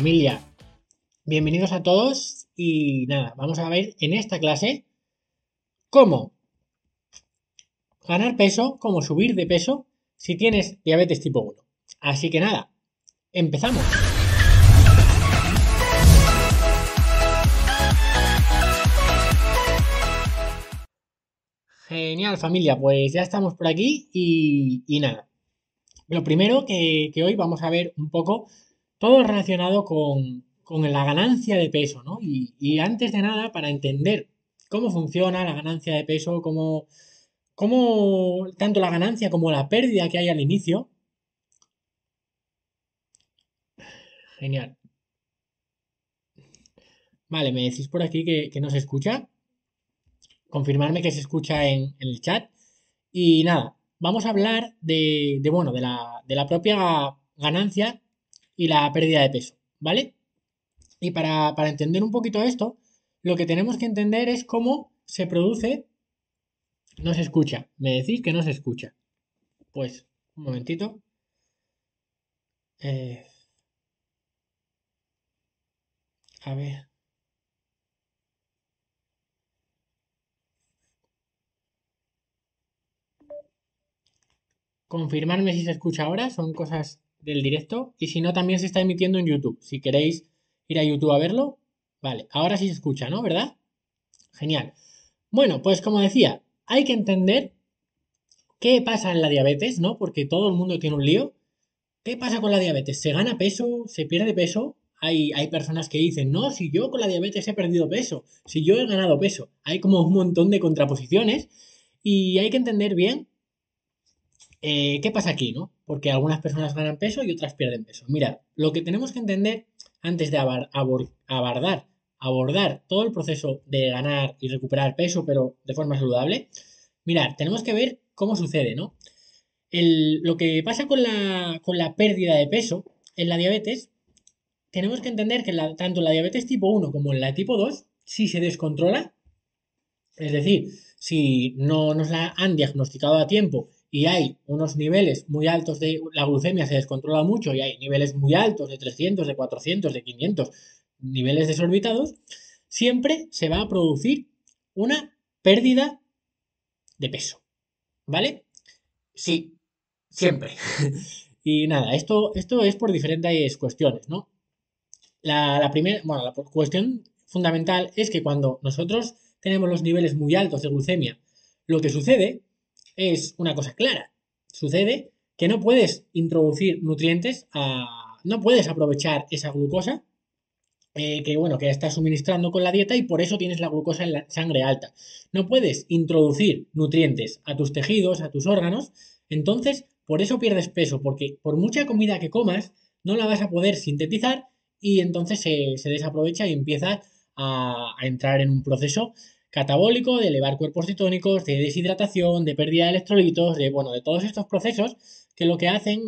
familia? Bienvenidos a todos y nada, vamos a ver en esta clase cómo ganar peso, cómo subir de peso si tienes diabetes tipo 1. Así que nada, empezamos. Genial familia, pues ya estamos por aquí y, nada. Lo primero que, hoy vamos a ver un poco todo relacionado con, la ganancia de peso, ¿no? Y, antes de nada, para entender cómo funciona la ganancia de peso, cómo, cómo tanto la ganancia como la pérdida que hay al inicio. Genial. Vale, me decís por aquí que, que no se escucha confirmarme que se escucha en, el chat. Y nada, vamos a hablar de, bueno, de la, propia ganancia y la pérdida de peso, ¿vale? Y para, para entender un poquito esto, lo que tenemos que entender es cómo se produce... No se escucha. Me decís que no se escucha. Pues, un momentito. Eh, a ver. confirmarme si se escucha ahora, son cosas del directo. Y si no, también se está emitiendo en YouTube. Si queréis ir a YouTube a verlo, vale, ahora sí se escucha, ¿no? ¿Verdad? Genial. Bueno, pues como decía, hay que entender qué pasa en la diabetes, ¿no? Porque todo el mundo tiene un lío. ¿Qué pasa con la diabetes? ¿Se gana peso? ¿Se pierde peso? Hay, hay, personas que dicen, no, si yo con la diabetes he perdido peso, si yo he ganado peso. Hay como un montón de contraposiciones y hay que entender bien eh, ¿Qué pasa aquí, no? Porque algunas personas ganan peso y otras pierden peso. Mira, lo que tenemos que entender antes de abordar, abordar todo el proceso de ganar y recuperar peso, pero de forma saludable, mirad, tenemos que ver cómo sucede, ¿no? lo que pasa con la, con la pérdida de peso en la diabetes, tenemos que entender que tanto en la diabetes tipo 1 como en la tipo 2, si se descontrola, es decir, si no nos la han diagnosticado a tiempo y hay unos niveles muy altos de la glucemia se descontrola mucho y hay niveles muy altos de 300, de 400, de 500, niveles desorbitados, siempre se va a producir una pérdida de peso. ¿Vale? Sí, siempre. y nada, esto, esto es por diferentes cuestiones, ¿no? La, la primera, bueno, la cuestión fundamental es que cuando nosotros tenemos los niveles muy altos de glucemia, lo que sucede es una cosa clara. Sucede que no puedes introducir nutrientes a... no puedes aprovechar esa glucosa eh, que bueno, que estás suministrando con la dieta y por eso tienes la glucosa en la sangre alta. No puedes introducir nutrientes a tus tejidos, a tus órganos, entonces por eso pierdes peso, porque por mucha comida que comas, no la vas a poder sintetizar y entonces se, desaprovecha y empieza a, a entrar en un proceso catabólico, de elevar cuerpos cetónicos, de deshidratación, de pérdida de electrolitos, de, bueno, de todos estos procesos que lo que hacen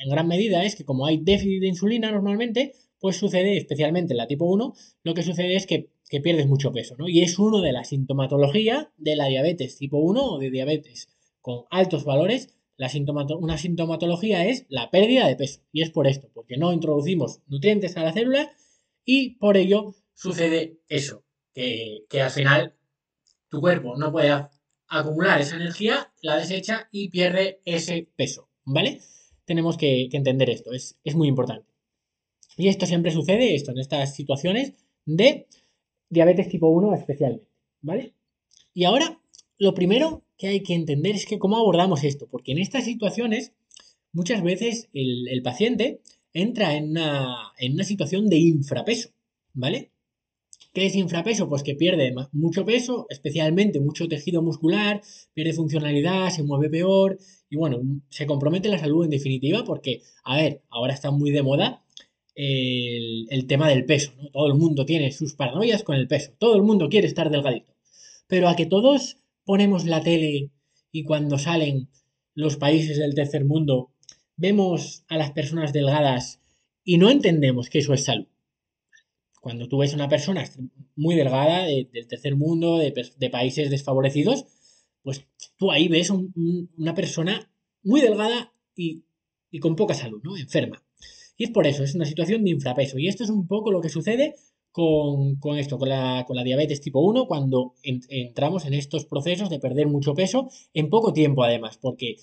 en gran medida es que como hay déficit de insulina normalmente, pues sucede, especialmente en la tipo 1, lo que sucede es que, pierdes mucho peso, ¿no? Y es uno de la sintomatología de la diabetes tipo 1 o de diabetes con altos valores. La una sintomatología es la pérdida de peso. Y es por esto, porque no introducimos nutrientes a la célula y por ello sucede eso, que, que al final tu cuerpo no puede acumular esa energía, la desecha y pierde ese peso, ¿vale? Tenemos que, entender esto, es, muy importante. Y esto siempre sucede, esto en estas situaciones de diabetes tipo 1 especialmente, ¿vale? Y ahora, lo primero que hay que entender es que cómo abordamos esto, porque en estas situaciones muchas veces el, paciente entra en una, en una situación de infrapeso, ¿vale? ¿Qué es infrapeso? Pues que pierde mucho peso, especialmente mucho tejido muscular, pierde funcionalidad, se mueve peor y bueno, se compromete la salud en definitiva porque, a ver, ahora está muy de moda el, tema del peso, ¿no? Todo el mundo tiene sus paranoias con el peso, todo el mundo quiere estar delgadito. Pero a que todos ponemos la tele y cuando salen los países del tercer mundo vemos a las personas delgadas y no entendemos que eso es salud. Cuando tú ves a una persona muy delgada del tercer mundo, de, países desfavorecidos, pues tú ahí ves una persona muy delgada y, con poca salud, ¿no? Enferma. Y es por eso, es una situación de infrapeso. Y esto es un poco lo que sucede con, esto, con la, con la, diabetes tipo 1, cuando entramos en estos procesos de perder mucho peso en poco tiempo además, porque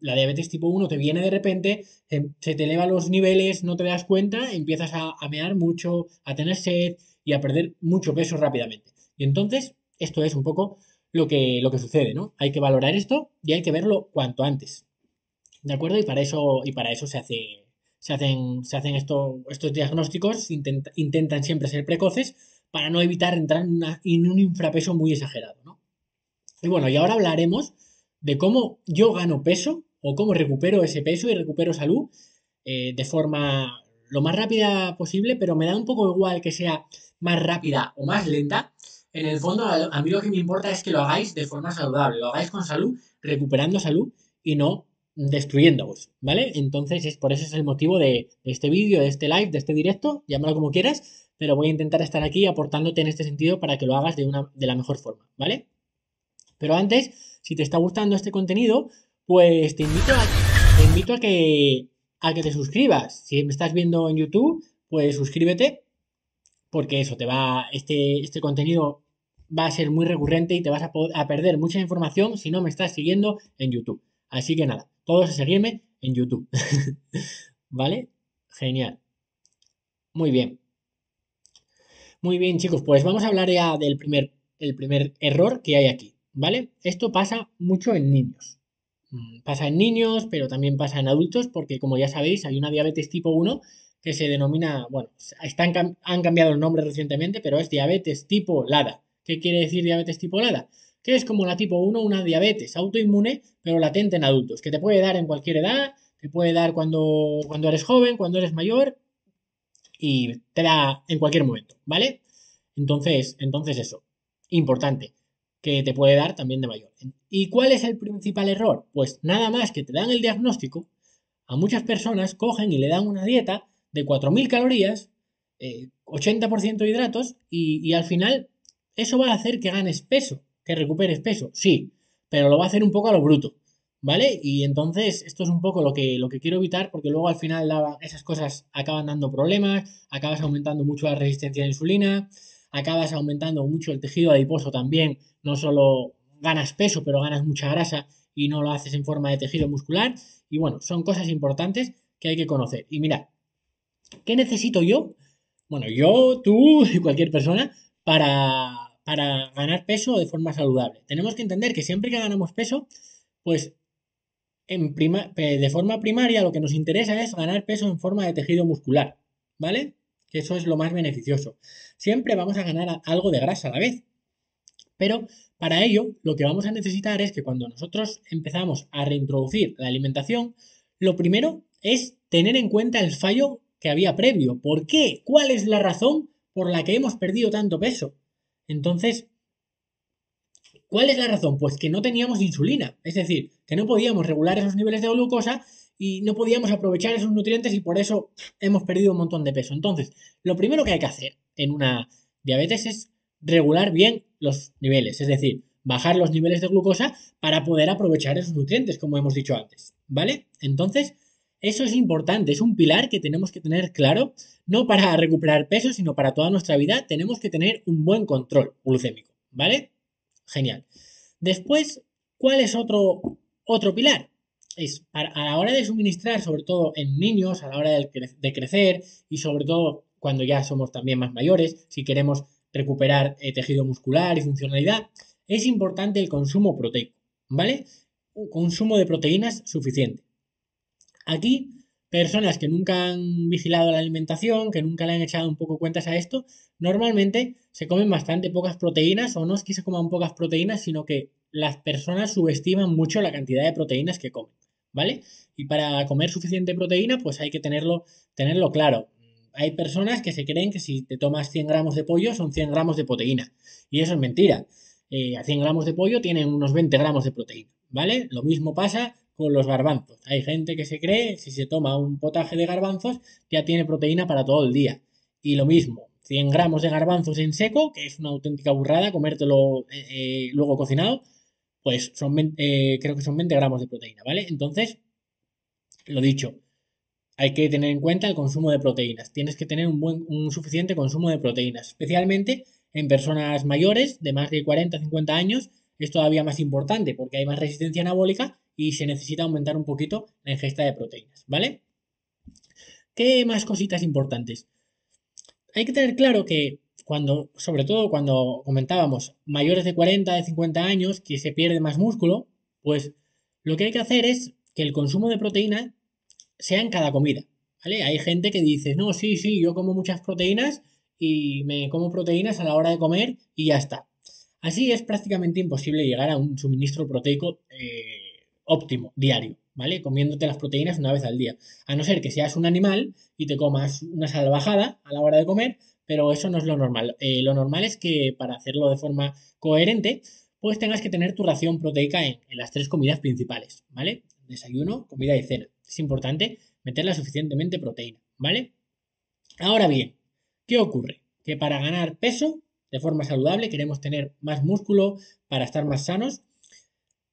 la diabetes tipo 1 te viene de repente, em, se te elevan los niveles, no te das cuenta, empiezas a, a mear mucho, a tener sed y a perder mucho peso rápidamente. Y entonces, esto es un poco lo que, lo que sucede, ¿no? Hay que valorar esto y hay que verlo cuanto antes. ¿De acuerdo? Y para eso, y para eso se hace, se hacen, se hacen estos diagnósticos, intentan siempre ser precoces para no evitar entrar en, un infrapeso muy exagerado. ¿no? Y bueno, y ahora hablaremos de cómo yo gano peso o cómo recupero ese peso y recupero salud eh, de forma lo más rápida posible, pero me da un poco igual que sea más rápida o más lenta. En el fondo, a mí lo que me importa es que lo hagáis de forma saludable, lo hagáis con salud, recuperando salud y no destruyéndoos, ¿vale? Entonces, es por eso es el motivo de, este vídeo, de este live, de este directo, llámalo como quieras, pero voy a intentar estar aquí aportándote en este sentido para que lo hagas de, una, de la mejor forma, ¿vale? Pero antes, si te está gustando este contenido, pues te invito a, invito a que te suscribas. Si me estás viendo en YouTube, pues suscríbete, porque eso te va, este, este contenido va a ser muy recurrente y te vas a, a perder mucha información si no me estás siguiendo en YouTube. Así que nada, todos a seguirme en YouTube. ¿Vale? Genial. Muy bien. Muy bien, chicos, pues vamos a hablar ya del primer, el primer error que hay aquí. ¿Vale? Esto pasa mucho en niños. Mm, pasa en niños, pero también pasa en adultos, porque como ya sabéis, hay una diabetes tipo 1 que se denomina, bueno, están, han cambiado el nombre recientemente, pero es diabetes tipo LADA. ¿Qué quiere decir diabetes tipo LADA? que es como la tipo 1, una diabetes autoinmune, pero latente en adultos, que te puede dar en cualquier edad, te puede dar cuando, cuando eres joven, cuando eres mayor, y te da en cualquier momento, ¿vale? Entonces, entonces eso, importante, que te puede dar también de mayor. ¿Y cuál es el principal error? Pues nada más que te dan el diagnóstico, a muchas personas cogen y le dan una dieta de 4.000 calorías, 80% eh, hidratos, y, y al final eso va a hacer que ganes peso que recuperes peso, sí, pero lo va a hacer un poco a lo bruto, ¿vale? Y entonces esto es un poco lo que, lo que quiero evitar porque luego al final esas cosas acaban dando problemas, acabas aumentando mucho la resistencia a la insulina, acabas aumentando mucho el tejido adiposo también, no solo ganas peso, pero ganas mucha grasa y no lo haces en forma de tejido muscular. Y bueno, son cosas importantes que hay que conocer. Y mira, ¿qué necesito yo? Bueno, yo, tú y cualquier persona para para ganar peso de forma saludable. Tenemos que entender que siempre que ganamos peso, pues en de forma primaria lo que nos interesa es ganar peso en forma de tejido muscular, ¿vale? Eso es lo más beneficioso. Siempre vamos a ganar algo de grasa a la vez. Pero para ello lo que vamos a necesitar es que cuando nosotros empezamos a reintroducir la alimentación, lo primero es tener en cuenta el fallo que había previo. ¿Por qué? ¿Cuál es la razón por la que hemos perdido tanto peso? Entonces, ¿cuál es la razón? Pues que no teníamos insulina, es decir, que no podíamos regular esos niveles de glucosa y no podíamos aprovechar esos nutrientes y por eso hemos perdido un montón de peso. Entonces, lo primero que hay que hacer en una diabetes es regular bien los niveles, es decir, bajar los niveles de glucosa para poder aprovechar esos nutrientes, como hemos dicho antes, ¿vale? Entonces, eso es importante, es un pilar que tenemos que tener claro, no para recuperar peso, sino para toda nuestra vida. Tenemos que tener un buen control glucémico, ¿vale? Genial. Después, ¿cuál es otro, otro pilar? Es a la hora de suministrar, sobre todo en niños, a la hora de, crecer y sobre todo cuando ya somos también más mayores, si queremos recuperar eh, tejido muscular y funcionalidad, es importante el consumo proteico, ¿vale? Un consumo de proteínas suficiente. Aquí, personas que nunca han vigilado la alimentación, que nunca le han echado un poco cuentas a esto, normalmente se comen bastante pocas proteínas, o no es que se coman pocas proteínas, sino que las personas subestiman mucho la cantidad de proteínas que comen, ¿vale? Y para comer suficiente proteína, pues hay que tenerlo, tenerlo claro. Hay personas que se creen que si te tomas 100 gramos de pollo son 100 gramos de proteína. Y eso es mentira. Eh, a 100 gramos de pollo tienen unos 20 gramos de proteína, ¿vale? Lo mismo pasa con los garbanzos. Hay gente que se cree, si se toma un potaje de garbanzos, ya tiene proteína para todo el día. Y lo mismo, 100 gramos de garbanzos en seco, que es una auténtica burrada, comértelo eh, eh, luego cocinado, pues son, eh, creo que son 20 gramos de proteína, ¿vale? Entonces, lo dicho, hay que tener en cuenta el consumo de proteínas. Tienes que tener un, buen, un suficiente consumo de proteínas, especialmente en personas mayores de más de 40 50 años. Es todavía más importante porque hay más resistencia anabólica y se necesita aumentar un poquito la ingesta de proteínas, ¿vale? ¿Qué más cositas importantes? Hay que tener claro que cuando, sobre todo cuando comentábamos mayores de 40, de 50 años, que se pierde más músculo, pues lo que hay que hacer es que el consumo de proteína sea en cada comida, ¿vale? Hay gente que dice, no, sí, sí, yo como muchas proteínas y me como proteínas a la hora de comer y ya está. Así es prácticamente imposible llegar a un suministro proteico eh, óptimo, diario, ¿vale? Comiéndote las proteínas una vez al día. A no ser que seas un animal y te comas una salvajada a la hora de comer, pero eso no es lo normal. Eh, lo normal es que para hacerlo de forma coherente, pues tengas que tener tu ración proteica en, las tres comidas principales, ¿vale? Desayuno, comida y cena. Es importante meterla suficientemente proteína, ¿vale? Ahora bien, ¿qué ocurre? Que para ganar peso de forma saludable, queremos tener más músculo para estar más sanos,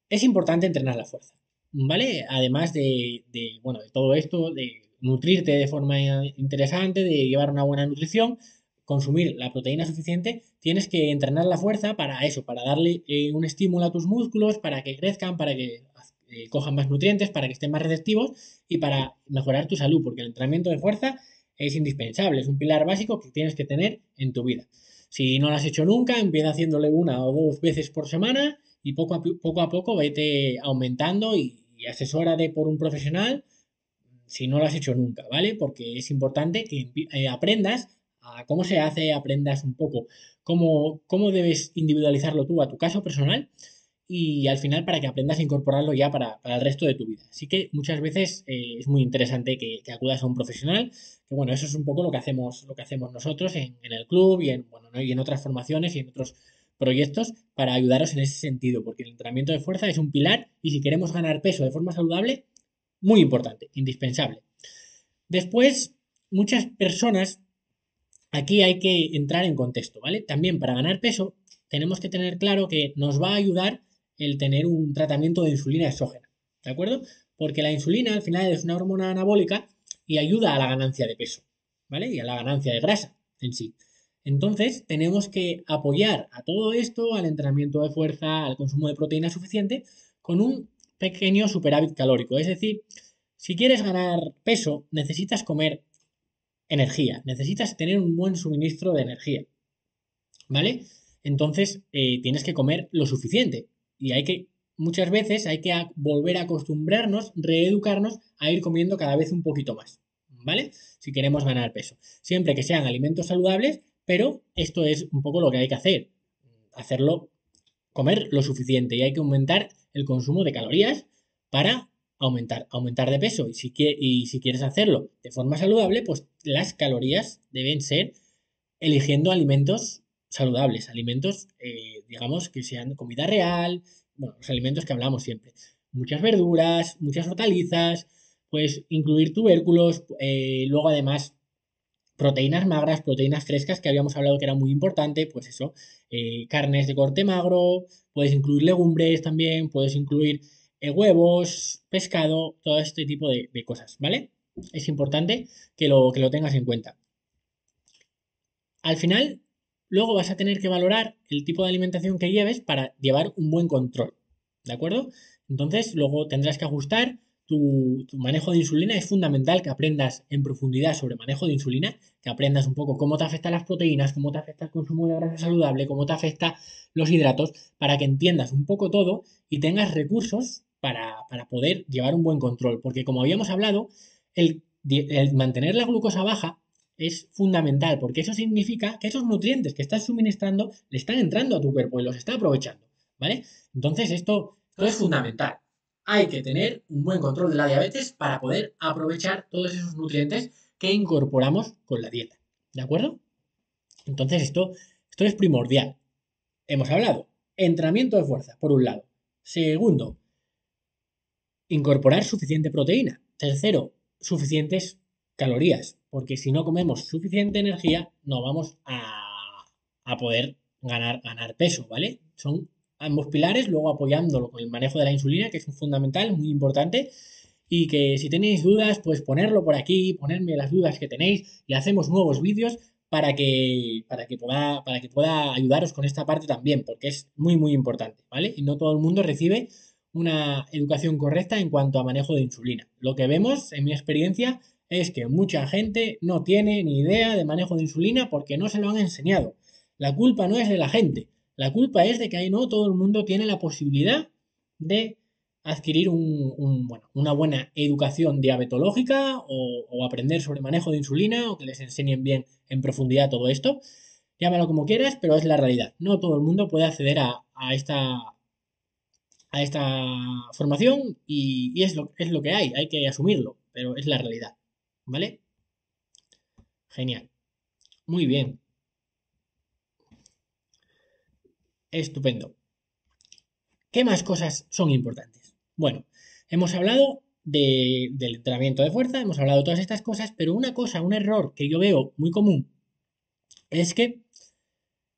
es importante entrenar la fuerza, ¿vale? Además de, de, bueno, de todo esto, de nutrirte de forma interesante, de llevar una buena nutrición, consumir la proteína suficiente, tienes que entrenar la fuerza para eso, para darle eh, un estímulo a tus músculos, para que crezcan, para que eh, cojan más nutrientes, para que estén más receptivos y para mejorar tu salud, porque el entrenamiento de fuerza es indispensable, es un pilar básico que tienes que tener en tu vida. Si no lo has hecho nunca, empieza haciéndole una o dos veces por semana y poco a poco, a poco vete aumentando y, y asesórate por un profesional si no lo has hecho nunca, ¿vale? Porque es importante que eh, aprendas a cómo se hace, aprendas un poco cómo, cómo debes individualizarlo tú a tu caso personal y al final para que aprendas a incorporarlo ya para, el resto de tu vida. Así que muchas veces eh, es muy interesante que, acudas a un profesional, que bueno, eso es un poco lo que hacemos, lo que hacemos nosotros en, el club y en, bueno, y en otras formaciones y en otros proyectos para ayudaros en ese sentido, porque el entrenamiento de fuerza es un pilar y si queremos ganar peso de forma saludable, muy importante, indispensable. Después, muchas personas Aquí hay que entrar en contexto, ¿vale? También para ganar peso tenemos que tener claro que nos va a ayudar el tener un tratamiento de insulina exógena, ¿de acuerdo? Porque la insulina al final es una hormona anabólica y ayuda a la ganancia de peso, ¿vale? Y a la ganancia de grasa en sí. Entonces, tenemos que apoyar a todo esto, al entrenamiento de fuerza, al consumo de proteína suficiente, con un pequeño superávit calórico. Es decir, si quieres ganar peso, necesitas comer energía. Necesitas tener un buen suministro de energía. ¿Vale? Entonces eh, tienes que comer lo suficiente. Y hay que, muchas veces hay que volver a acostumbrarnos, reeducarnos a ir comiendo cada vez un poquito más. ¿Vale? Si queremos ganar peso. Siempre que sean alimentos saludables, pero esto es un poco lo que hay que hacer. Hacerlo, comer lo suficiente y hay que aumentar el consumo de calorías para aumentar, aumentar de peso. Y si, y si quieres hacerlo de forma saludable, pues las calorías deben ser eligiendo alimentos saludables, alimentos, eh, digamos, que sean comida real, bueno, los alimentos que hablamos siempre. Muchas verduras, muchas hortalizas, pues incluir tubérculos, eh, luego además proteínas magras, proteínas frescas, que habíamos hablado que era muy importante, pues eso, eh, carnes de corte magro, puedes incluir legumbres también, puedes incluir eh, huevos, pescado, todo este tipo de, cosas, ¿vale? Es importante que lo, que lo tengas en cuenta. Al final, luego vas a tener que valorar el tipo de alimentación que lleves para llevar un buen control, ¿de acuerdo? Entonces, luego tendrás que ajustar tu, manejo de insulina. Es fundamental que aprendas en profundidad sobre manejo de insulina, que aprendas un poco cómo te afectan las proteínas, cómo te afecta el consumo de grasa saludable, cómo te afecta los hidratos, para que entiendas un poco todo y tengas recursos para, poder llevar un buen control. Porque como habíamos hablado, el, mantener la glucosa baja es fundamental, porque eso significa que esos nutrientes que estás suministrando le están entrando a tu cuerpo y los está aprovechando, ¿vale? Entonces esto, esto es fundamental. Hay que tener un buen control de la diabetes para poder aprovechar todos esos nutrientes que incorporamos con la dieta, ¿de acuerdo? Entonces esto, esto es primordial. Hemos hablado, entrenamiento de fuerza, por un lado. Segundo, incorporar suficiente proteína. Tercero, suficientes calorías, porque si no comemos suficiente energía, no vamos a, poder ganar, ganar peso, ¿vale? Son ambos pilares, luego apoyándolo con el manejo de la insulina, que es fundamental, muy importante. y que si tenéis dudas, pues ponerlo por aquí, ponerme las dudas que tenéis y hacemos nuevos vídeos para que, para que, pueda, para que pueda ayudaros con esta parte también, porque es muy, muy importante, ¿vale? Y no todo el mundo recibe una educación correcta en cuanto a manejo de insulina. Lo que vemos, en mi experiencia, es que mucha gente no tiene ni idea de manejo de insulina porque no se lo han enseñado. La culpa no es de la gente, la culpa es de que ahí no todo el mundo tiene la posibilidad de adquirir una buena educación diabetológica o, aprender sobre manejo de insulina o que les enseñen bien en profundidad todo esto. Llámalo como quieras, pero es la realidad. No todo el mundo puede acceder a, esta, a esta formación y, es, lo, es lo que hay, hay que asumirlo, pero es la realidad. ¿Vale? Genial. Muy bien. Estupendo. ¿Qué más cosas son importantes? Bueno, hemos hablado del entrenamiento de fuerza, hemos hablado de todas estas cosas, pero una cosa, un error que yo veo muy común es que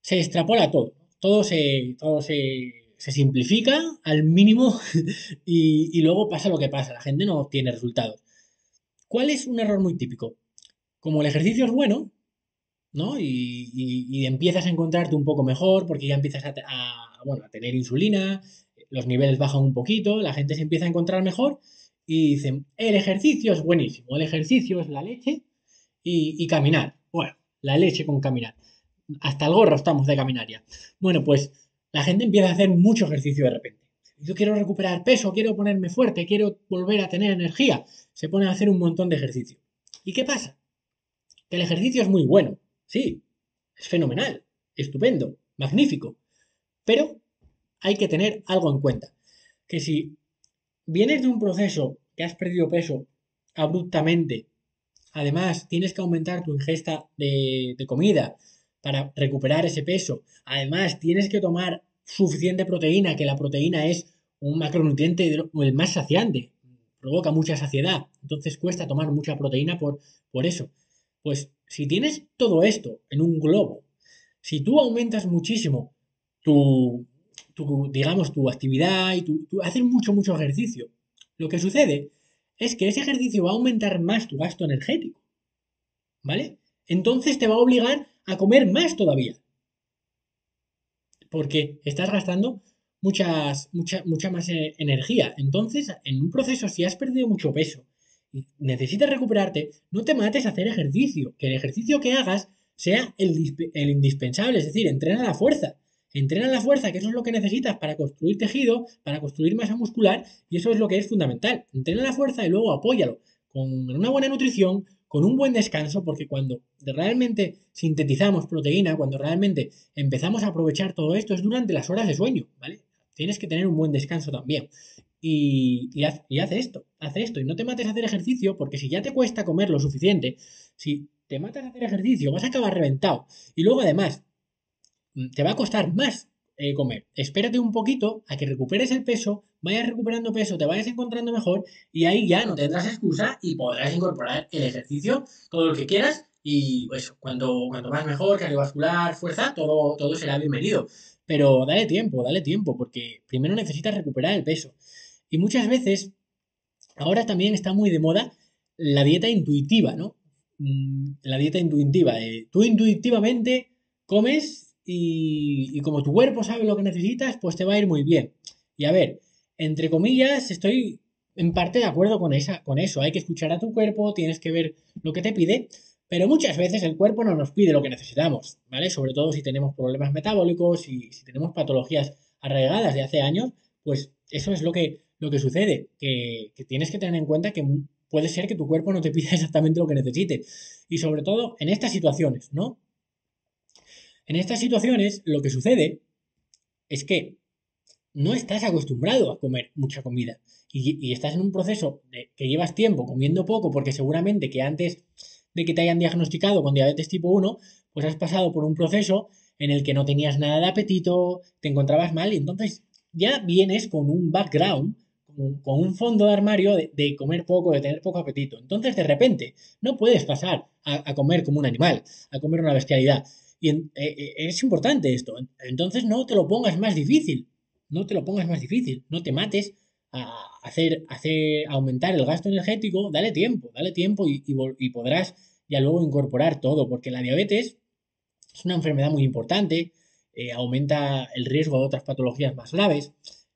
se extrapola todo. Todo se, todo se, simplifica al mínimo y, luego pasa lo que pasa. La gente no obtiene resultados. ¿Cuál es un error muy típico? Como el ejercicio es bueno, ¿no? Y, empiezas a encontrarte un poco mejor porque ya empiezas a, tener insulina, los niveles bajan un poquito, la gente se empieza a encontrar mejor y dicen, el ejercicio es buenísimo, el ejercicio es la leche y, caminar. Bueno, la leche con caminar. Hasta el gorro estamos de caminar ya. Bueno, pues la gente empieza a hacer mucho ejercicio de repente. Yo quiero recuperar peso, quiero ponerme fuerte, quiero volver a tener energía. Se pone a hacer un montón de ejercicio. ¿Y qué pasa? Que el ejercicio es muy bueno, Sí, es fenomenal, estupendo, magnífico. Pero hay que tener algo en cuenta. Que si vienes de un proceso que has perdido peso abruptamente, además tienes que aumentar tu ingesta de, comida para recuperar ese peso, además tienes que tomar suficiente proteína, que la proteína es un macronutriente el más saciante, provoca mucha saciedad, entonces cuesta tomar mucha proteína por, por eso. Pues si tienes todo esto en un globo, si tú aumentas muchísimo tu, digamos, tu actividad y tu, haces mucho, mucho ejercicio, lo que sucede es que ese ejercicio va a aumentar más tu gasto energético. ¿Vale? Entonces te va a obligar a comer más todavía. Porque estás gastando muchas, mucha, mucha más eh, energía. Entonces, en un proceso, si has perdido mucho peso necesitas recuperarte, no te mates a hacer ejercicio. Que el ejercicio que hagas sea el, el, indispensable, es decir, entrena la fuerza. Entrena la fuerza, que eso es lo que necesitas para construir tejido, para construir masa muscular, y eso es lo que es fundamental. Entrena la fuerza y luego apóyalo con una buena nutrición, con un buen descanso, porque cuando realmente sintetizamos proteína, cuando realmente empezamos a aprovechar todo esto, es durante las horas de sueño, ¿vale? Tienes que tener un buen descanso también y, y, haz, esto, haz esto. Y no te mates a hacer ejercicio, porque si ya te cuesta comer lo suficiente, si te matas a hacer ejercicio, vas a acabar reventado. Y luego además, mm, te va a costar más eh, comer. Espérate un poquito a que recuperes el peso, vayas recuperando peso, te vayas encontrando mejor y ahí ya no tendrás excusa y podrás incorporar el ejercicio, todo lo que quieras y pues cuando, cuando vas mejor, cardiovascular, fuerza, todo, todo será bienvenido. Pero dale tiempo, dale tiempo, porque primero necesitas recuperar el peso. Y muchas veces, ahora también está muy de moda la dieta intuitiva, ¿no? Mm, la dieta intuitiva. tú intuitivamente comes y, como tu cuerpo sabe lo que necesitas, pues te va a ir muy bien. Y a ver, entre comillas, estoy en parte de acuerdo con, esa, con eso. Hay que escuchar a tu cuerpo, tienes que ver lo que te pide, pero muchas veces el cuerpo no nos pide lo que necesitamos, ¿vale? Sobre todo si tenemos problemas metabólicos y si tenemos patologías arraigadas de hace años, pues eso es lo que lo que sucede, que, tienes que tener en cuenta que puede ser que tu cuerpo no te pida exactamente lo que necesite. Y sobre todo en estas situaciones, ¿no? En estas situaciones lo que sucede es que no estás acostumbrado a comer mucha comida y, estás en un proceso de, que llevas tiempo comiendo poco porque seguramente que antes de que te hayan diagnosticado con diabetes tipo 1, pues has pasado por un proceso en el que no tenías nada de apetito, te encontrabas mal y entonces ya vienes con un background con un fondo de armario de, comer poco, de tener poco apetito. Entonces, de repente, no puedes pasar a, comer como un animal, a comer una bestialidad. Y eh, eh, es importante esto. Entonces, no te lo pongas más difícil. No te lo pongas más difícil. No te mates a hacer, hacer aumentar el gasto energético, dale tiempo, dale tiempo y, y podrás ya luego incorporar todo, porque la diabetes es una enfermedad muy importante, eh, aumenta el riesgo de otras patologías más graves.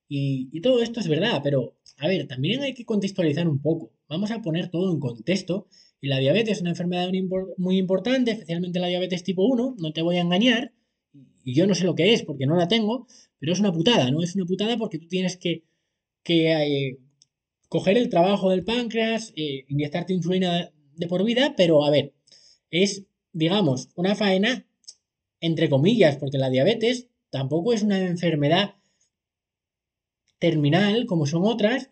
Y, todo esto es verdad, pero a ver, también hay que contextualizar un poco. Vamos a poner todo en contexto. Y la diabetes es una enfermedad muy importante, especialmente la diabetes tipo 1, no te voy a engañar. Y yo no sé lo que es porque no la tengo, pero es una putada, ¿no? Es una putada porque tú tienes que, que eh, coger el trabajo del páncreas, eh, inyectarte insulina de por vida, pero a ver, es, digamos, una faena entre comillas, porque la diabetes tampoco es una enfermedad terminal como son otras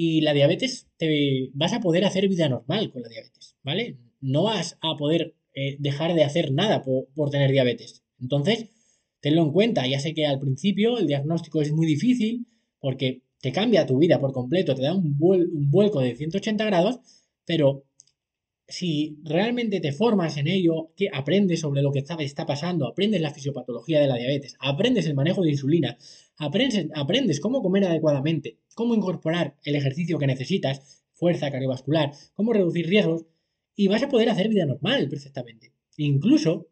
y la diabetes te vas a poder hacer vida normal con la diabetes, ¿vale? No vas a poder eh, dejar de hacer nada por, tener diabetes. Entonces, tenlo en cuenta. Ya sé que al principio el diagnóstico es muy difícil porque te cambia tu vida por completo, te da un, un vuelco de 180 grados, pero si realmente te formas en ello, que aprendes sobre lo que está, está, pasando, aprendes la fisiopatología de la diabetes, aprendes el manejo de insulina, aprendes, aprendes cómo comer adecuadamente, cómo incorporar el ejercicio que necesitas, fuerza cardiovascular, cómo reducir riesgos, y vas a poder hacer vida normal perfectamente. Incluso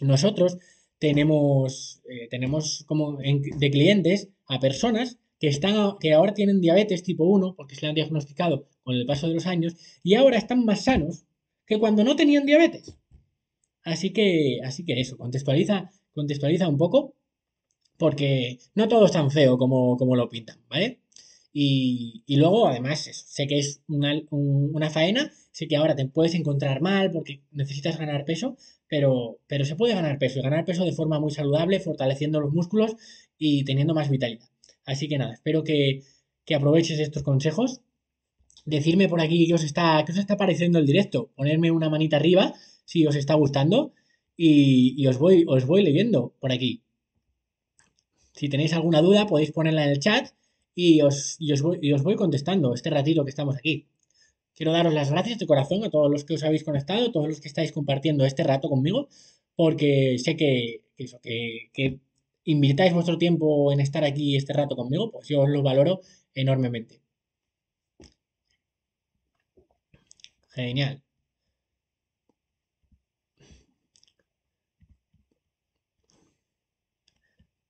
nosotros tenemos, eh, tenemos como de clientes a personas que, están, que ahora tienen diabetes tipo 1 porque se le han diagnosticado con el paso de los años y ahora están más sanos que cuando no tenían diabetes. Así que, así que eso, contextualiza, contextualiza un poco porque no todo es tan feo como, como lo pintan, ¿vale? Y, luego, además, sé que es una, una, faena, sé que ahora te puedes encontrar mal porque necesitas ganar peso, pero, pero se puede ganar peso y ganar peso de forma muy saludable, fortaleciendo los músculos y teniendo más vitalidad. Así que nada, espero que, aproveches estos consejos. Decirme por aquí qué os está, qué os está pareciendo el directo. Ponerme una manita arriba si os está gustando y, os, voy, os voy leyendo por aquí. Si tenéis alguna duda podéis ponerla en el chat y os, os, voy, y os voy contestando este ratito que estamos aquí. Quiero daros las gracias de corazón a todos los que os habéis conectado, a todos los que estáis compartiendo este rato conmigo, porque sé que, que, que invitáis vuestro tiempo en estar aquí este rato conmigo, pues yo os lo valoro enormemente. Genial.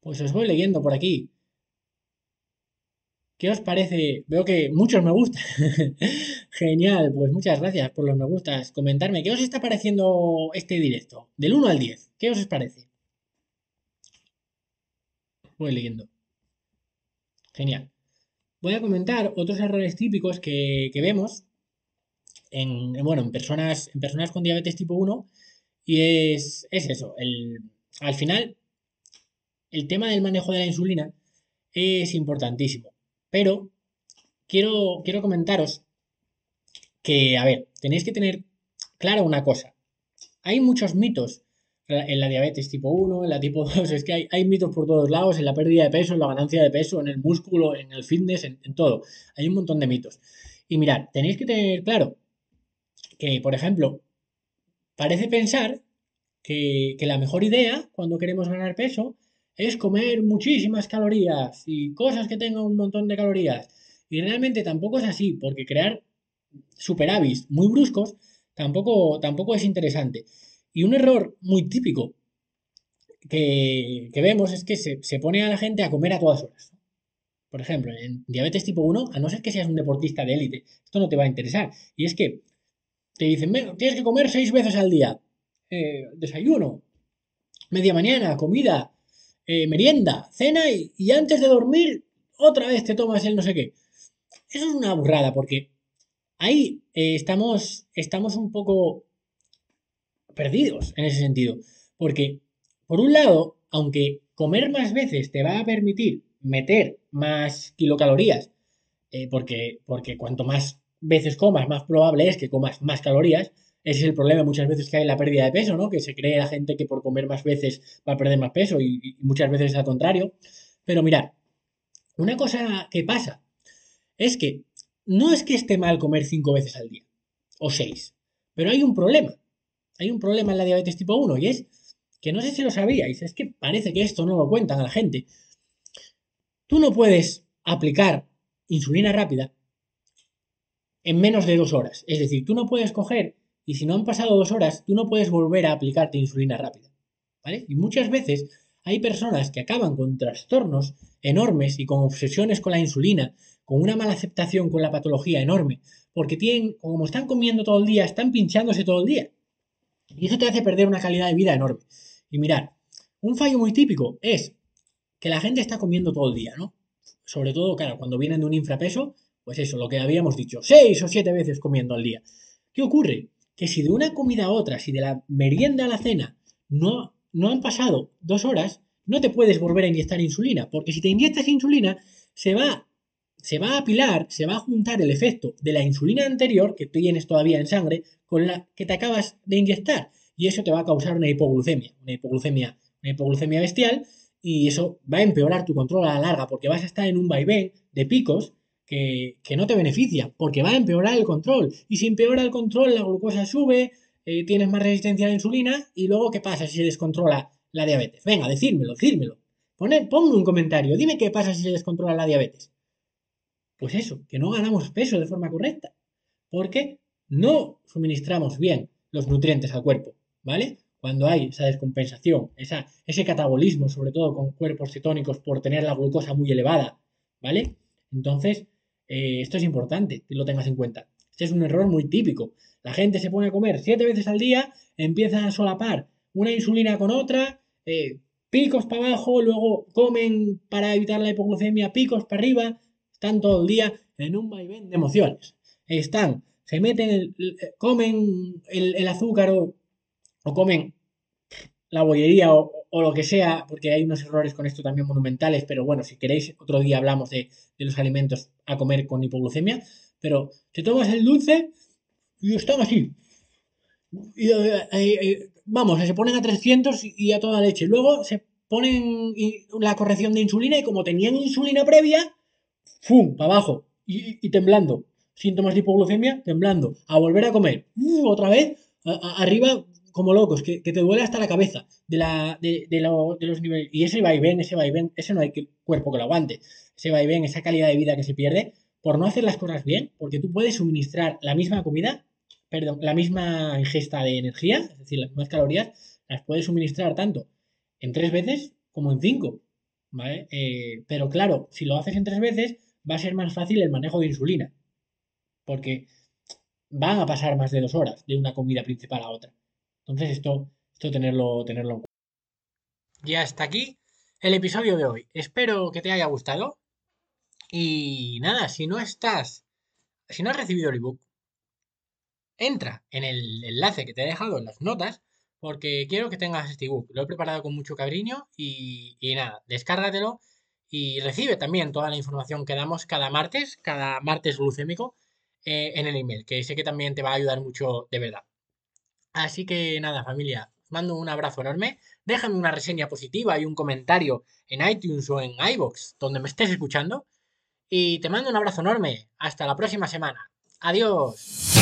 Pues os voy leyendo por aquí. ¿Qué os parece? Veo que muchos me gustan. Genial, pues muchas gracias por los me gustas. Comentarme, ¿qué os está pareciendo este directo? Del 1 al 10, ¿qué os parece? voy leyendo. Genial. Voy a comentar otros errores típicos que, vemos en, bueno, en, personas, en personas con diabetes tipo 1 y es, eso. El, al final, el tema del manejo de la insulina es importantísimo. Pero quiero, quiero comentaros que, a ver, tenéis que tener claro una cosa. Hay muchos mitos en la diabetes tipo 1, en la tipo 2, es que hay, mitos por todos lados, en la pérdida de peso, en la ganancia de peso, en el músculo, en el fitness, en, todo. Hay un montón de mitos. Y mirad, tenéis que tener claro que, por ejemplo, parece pensar que, que la mejor idea cuando queremos ganar peso es comer muchísimas calorías y cosas que tengan un montón de calorías. Y realmente tampoco es así, porque crear superávits muy bruscos tampoco, tampoco es interesante. Y un error muy típico que, vemos es que se, pone a la gente a comer a todas horas. Por ejemplo, en diabetes tipo 1, a no ser que seas un deportista de élite, esto no te va a interesar. Y es que te dicen, tienes que comer seis veces al día. Eh, desayuno, media mañana, comida, eh, merienda, cena y, antes de dormir otra vez te tomas el no sé qué. Eso es una burrada porque ahí eh, estamos, estamos un poco perdidos en ese sentido. Porque, por un lado, aunque comer más veces te va a permitir meter más kilocalorías, eh, porque, porque cuanto más veces comas, más probable es que comas más calorías. Ese es el problema muchas veces que hay en la pérdida de peso, ¿no? Que se cree la gente que por comer más veces va a perder más peso y, y muchas veces es al contrario. Pero mirad, una cosa que pasa es que no es que esté mal comer cinco veces al día o seis, pero hay un problema hay un problema en la diabetes tipo 1 y es que no sé si lo sabíais, es que parece que esto no lo cuentan a la gente. Tú no puedes aplicar insulina rápida en menos de dos horas. Es decir, tú no puedes coger y si no han pasado dos horas, tú no puedes volver a aplicarte insulina rápida. ¿Vale? Y muchas veces hay personas que acaban con trastornos enormes y con obsesiones con la insulina, con una mala aceptación con la patología enorme, porque tienen, como están comiendo todo el día, están pinchándose todo el día. Y eso te hace perder una calidad de vida enorme. Y mirad, un fallo muy típico es que la gente está comiendo todo el día, ¿no? Sobre todo, claro, cuando vienen de un infrapeso, pues eso, lo que habíamos dicho, seis o siete veces comiendo al día. ¿Qué ocurre? Que si de una comida a otra, si de la merienda a la cena, no, no han pasado dos horas, no te puedes volver a inyectar insulina, porque si te inyectas insulina, se va, se va a apilar, se va a juntar el efecto de la insulina anterior, que tienes todavía en sangre, con la que te acabas de inyectar. Y eso te va a causar una hipoglucemia, una hipoglucemia, una hipoglucemia bestial, y eso va a empeorar tu control a la larga, porque vas a estar en un vaivén de picos que, no te beneficia, porque va a empeorar el control. Y si empeora el control, la glucosa sube, eh, tienes más resistencia a la insulina, y luego, ¿qué pasa si se descontrola la diabetes? Venga, decírmelo, decírmelo. Ponme un comentario, dime qué pasa si se descontrola la diabetes. Pues eso, que no ganamos peso de forma correcta, porque no suministramos bien los nutrientes al cuerpo, ¿vale? Cuando hay esa descompensación, esa, ese catabolismo, sobre todo con cuerpos cetónicos por tener la glucosa muy elevada, ¿vale? Entonces, eh, esto es importante que lo tengas en cuenta. Este es un error muy típico. La gente se pone a comer siete veces al día, empieza a solapar una insulina con otra, eh, picos para abajo, luego comen para evitar la hipoglucemia, picos para arriba, están todo el día en un vaivén de emociones. Están, se meten, comen el, azúcar o, comen la bollería o, lo que sea, porque hay unos errores con esto también monumentales, pero bueno, si queréis, otro día hablamos de, los alimentos a comer con hipoglucemia, pero te tomas el dulce y están así. Y, eh, eh, eh, vamos, se ponen a 300 y a toda leche. Luego se ponen la corrección de insulina y como tenían insulina previa, ¡fum! para abajo y, temblando. Síntomas de hipoglucemia, temblando. A volver a comer. otra vez, arriba como locos, que, te duele hasta la cabeza de, la, de, de, los niveles. Y ese vaivén, ese vaivén, ese no hay cuerpo que lo aguante. Ese vaivén, esa calidad de vida que se pierde por no hacer las cosas bien, porque tú puedes suministrar la misma comida, perdón, la misma ingesta de energía, es decir, las mismas calorías, las puedes suministrar tanto en tres veces como en cinco. ¿Vale? Eh, pero claro, si lo haces en tres veces, va a ser más fácil el manejo de insulina. Porque van a pasar más de dos horas de una comida principal a otra. Entonces esto, esto tenerlo, tenerlo en cuenta. Ya está aquí el episodio de hoy. Espero que te haya gustado. Y nada, si no estás, si no has recibido el ebook, entra en el enlace que te he dejado en las notas porque quiero que tengas este ebook. Lo he preparado con mucho cariño y, nada, descárgatelo y recibe también toda la información que damos cada martes, cada martes glucémico eh, en el email, que sé que también te va a ayudar mucho de verdad. Así que nada, familia, mando un abrazo enorme. Déjame una reseña positiva y un comentario en iTunes o en iBox, donde me estés escuchando. Y te mando un abrazo enorme. Hasta la próxima semana. Adiós.